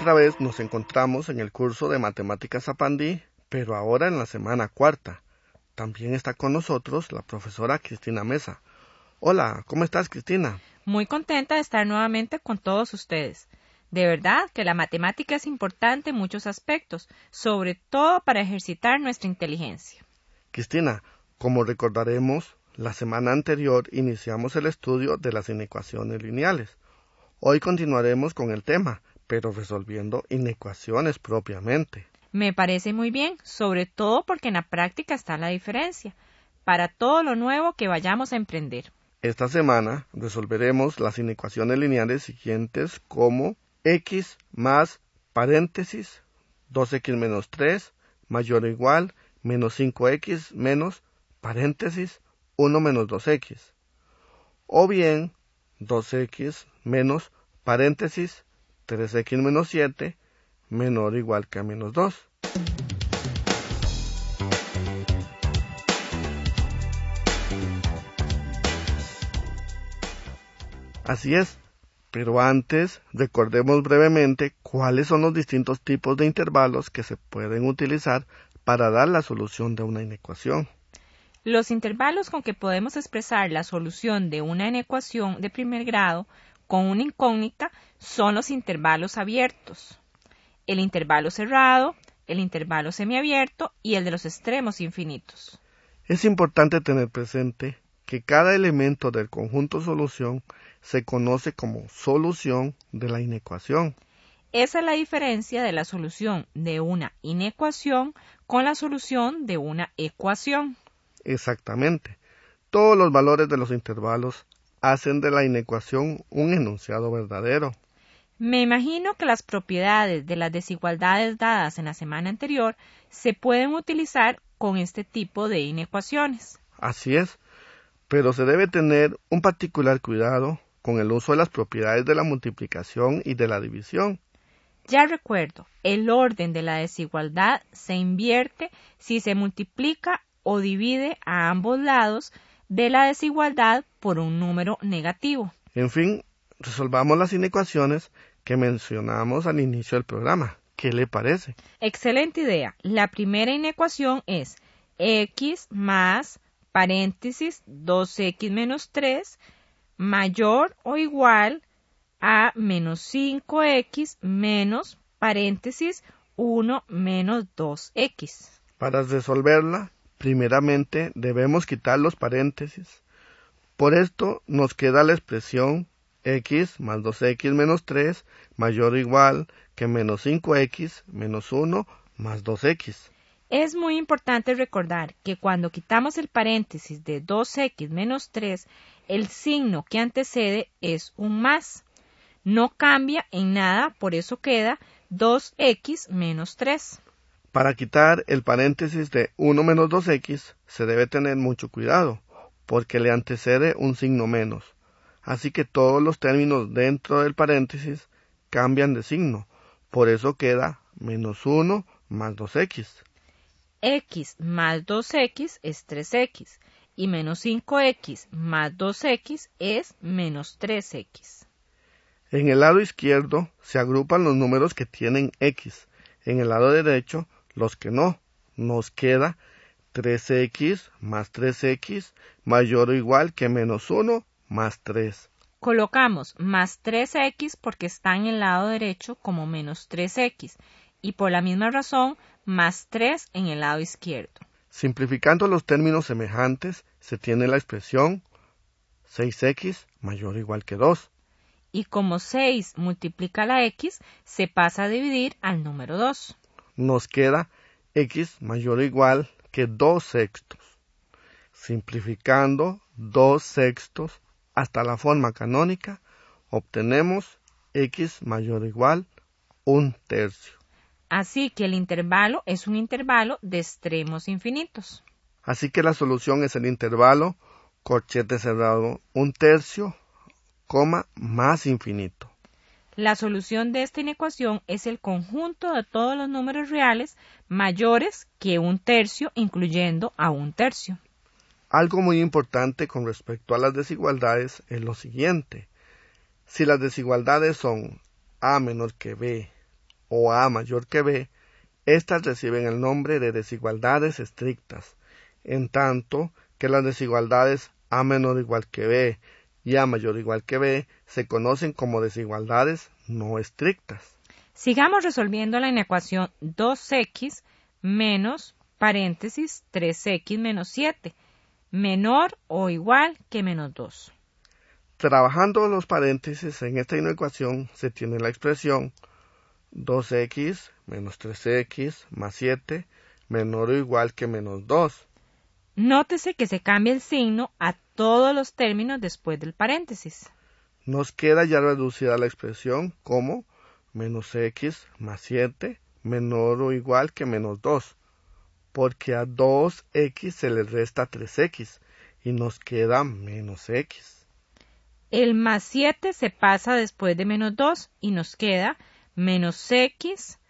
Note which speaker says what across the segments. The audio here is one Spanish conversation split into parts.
Speaker 1: Otra vez nos encontramos en el curso de Matemáticas Zapandí, pero ahora en la semana cuarta. También está con nosotros la profesora Cristina Mesa. Hola, ¿cómo estás Cristina?
Speaker 2: Muy contenta de estar nuevamente con todos ustedes. De verdad que la matemática es importante en muchos aspectos, sobre todo para ejercitar nuestra inteligencia.
Speaker 1: Cristina, como recordaremos, la semana anterior iniciamos el estudio de las inecuaciones lineales. Hoy continuaremos con el tema, pero resolviendo inecuaciones propiamente.
Speaker 2: Me parece muy bien, sobre todo porque en la práctica está la diferencia, para todo lo nuevo que vayamos a emprender.
Speaker 1: Esta semana resolveremos las inecuaciones lineales siguientes como x más paréntesis 2x menos 3 mayor o igual menos 5x menos paréntesis 1 menos 2x. O bien 2x menos paréntesis 3x menos 7 menor o igual que a menos 2. Así es, pero antes recordemos brevemente cuáles son los distintos tipos de intervalos que se pueden utilizar para dar la solución de una inecuación.
Speaker 2: Los intervalos con que podemos expresar la solución de una inecuación de primer grado con una incógnita son los intervalos abiertos el intervalo cerrado, el intervalo semiabierto y el de los extremos infinitos.
Speaker 1: Es importante tener presente que cada elemento del conjunto solución se conoce como solución de la inecuación.
Speaker 2: Esa es la diferencia de la solución de una inecuación con la solución de una ecuación.
Speaker 1: Exactamente. Todos los valores de los intervalos hacen de la inecuación un enunciado verdadero.
Speaker 2: Me imagino que las propiedades de las desigualdades dadas en la semana anterior se pueden utilizar con este tipo de inecuaciones.
Speaker 1: Así es, pero se debe tener un particular cuidado con el uso de las propiedades de la multiplicación y de la división.
Speaker 2: Ya recuerdo, el orden de la desigualdad se invierte si se multiplica o divide a ambos lados de la desigualdad por un número negativo.
Speaker 1: En fin, resolvamos las inecuaciones que mencionamos al inicio del programa. ¿Qué le parece?
Speaker 2: Excelente idea. La primera inecuación es x más paréntesis 2x menos 3 mayor o igual a menos 5x menos paréntesis 1 menos 2x.
Speaker 1: Para resolverla, primeramente debemos quitar los paréntesis. Por esto nos queda la expresión x más 2x menos 3 mayor o igual que menos 5x menos 1 más 2x.
Speaker 2: Es muy importante recordar que cuando quitamos el paréntesis de 2x menos 3, el signo que antecede es un más. No cambia en nada, por eso queda 2x menos 3.
Speaker 1: Para quitar el paréntesis de 1 menos 2x se debe tener mucho cuidado, porque le antecede un signo menos así que todos los términos dentro del paréntesis cambian de signo. Por eso queda menos 1 más 2x.
Speaker 2: x más 2x es 3x y menos 5x más 2x es menos 3x.
Speaker 1: En el lado izquierdo se agrupan los números que tienen x, en el lado derecho los que no. Nos queda 3x más 3x mayor o igual que menos 1 más 3.
Speaker 2: Colocamos más 3x porque está en el lado derecho como menos 3x y por la misma razón más 3 en el lado izquierdo.
Speaker 1: Simplificando los términos semejantes, se tiene la expresión 6x mayor o igual que 2.
Speaker 2: Y como 6 multiplica la x, se pasa a dividir al número 2.
Speaker 1: Nos queda x mayor o igual que 2 sextos. Simplificando 2 sextos hasta la forma canónica, obtenemos x mayor o igual un tercio.
Speaker 2: Así que el intervalo es un intervalo de extremos infinitos.
Speaker 1: Así que la solución es el intervalo corchete cerrado un tercio, coma, más infinito.
Speaker 2: La solución de esta inecuación es el conjunto de todos los números reales mayores que un tercio, incluyendo a un tercio.
Speaker 1: Algo muy importante con respecto a las desigualdades es lo siguiente. Si las desigualdades son A menor que B o A mayor que B, estas reciben el nombre de desigualdades estrictas, en tanto que las desigualdades A menor igual que B y A mayor o igual que B se conocen como desigualdades no estrictas.
Speaker 2: Sigamos resolviendo la inecuación 2x menos paréntesis 3x menos 7, menor o igual que menos 2.
Speaker 1: Trabajando los paréntesis en esta inecuación se tiene la expresión 2x menos 3x más 7 menor o igual que menos 2.
Speaker 2: Nótese que se cambia el signo a todos los términos después del paréntesis.
Speaker 1: Nos queda ya reducida la expresión como menos x más 7 menor o igual que menos 2, porque a 2x se le resta 3x y nos queda menos x.
Speaker 2: El más 7 se pasa después de menos 2 y nos queda menos x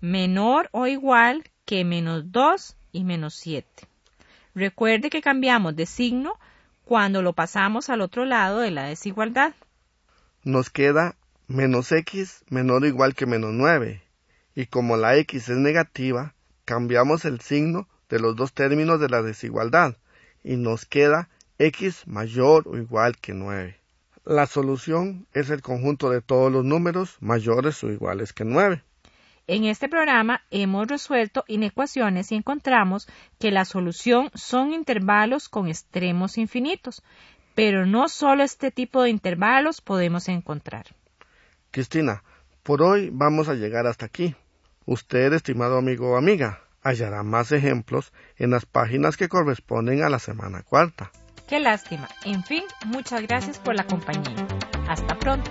Speaker 2: menor o igual que menos 2 y menos 7. Recuerde que cambiamos de signo cuando lo pasamos al otro lado de la desigualdad.
Speaker 1: Nos queda menos x menor o igual que menos 9 y como la x es negativa, cambiamos el signo de los dos términos de la desigualdad y nos queda x mayor o igual que 9. La solución es el conjunto de todos los números mayores o iguales que 9.
Speaker 2: En este programa hemos resuelto inecuaciones y encontramos que la solución son intervalos con extremos infinitos, pero no solo este tipo de intervalos podemos encontrar.
Speaker 1: Cristina, por hoy vamos a llegar hasta aquí. Usted, estimado amigo o amiga, hallará más ejemplos en las páginas que corresponden a la semana cuarta.
Speaker 2: Qué lástima. En fin, muchas gracias por la compañía. Hasta pronto.